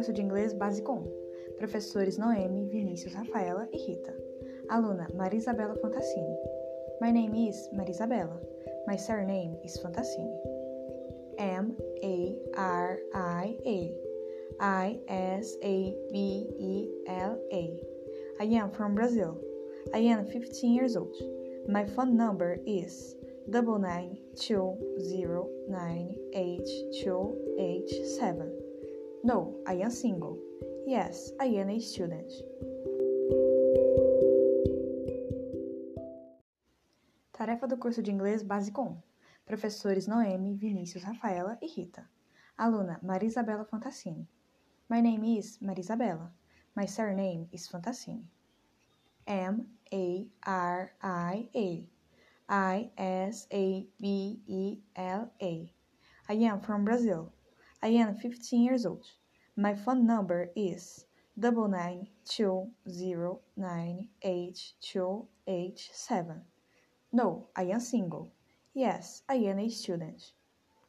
curso de inglês básico 1. Professores Noemi, Vinícius, Rafaela e Rita. Aluna Marisabela Fantassini. My name is Marisabela. My surname is Fantassini. M A R I A I S A B E L A. I am from Brazil. I am 15 years old. My phone number is double nine two zero nine eight two eight seven. No, I am single. Yes, I am a student. Tarefa do curso de inglês básico 1. Professores Noemi, Vinícius, Rafaela e Rita. Aluna Marisabela Fantassini. My name is Marisabela. My surname is Fantassini. M A R I A I S A B E L A. I am from Brazil. I am 15 years old. My phone number is double nine two zero nine eight two eight seven. No, I am single. Yes, I am a student.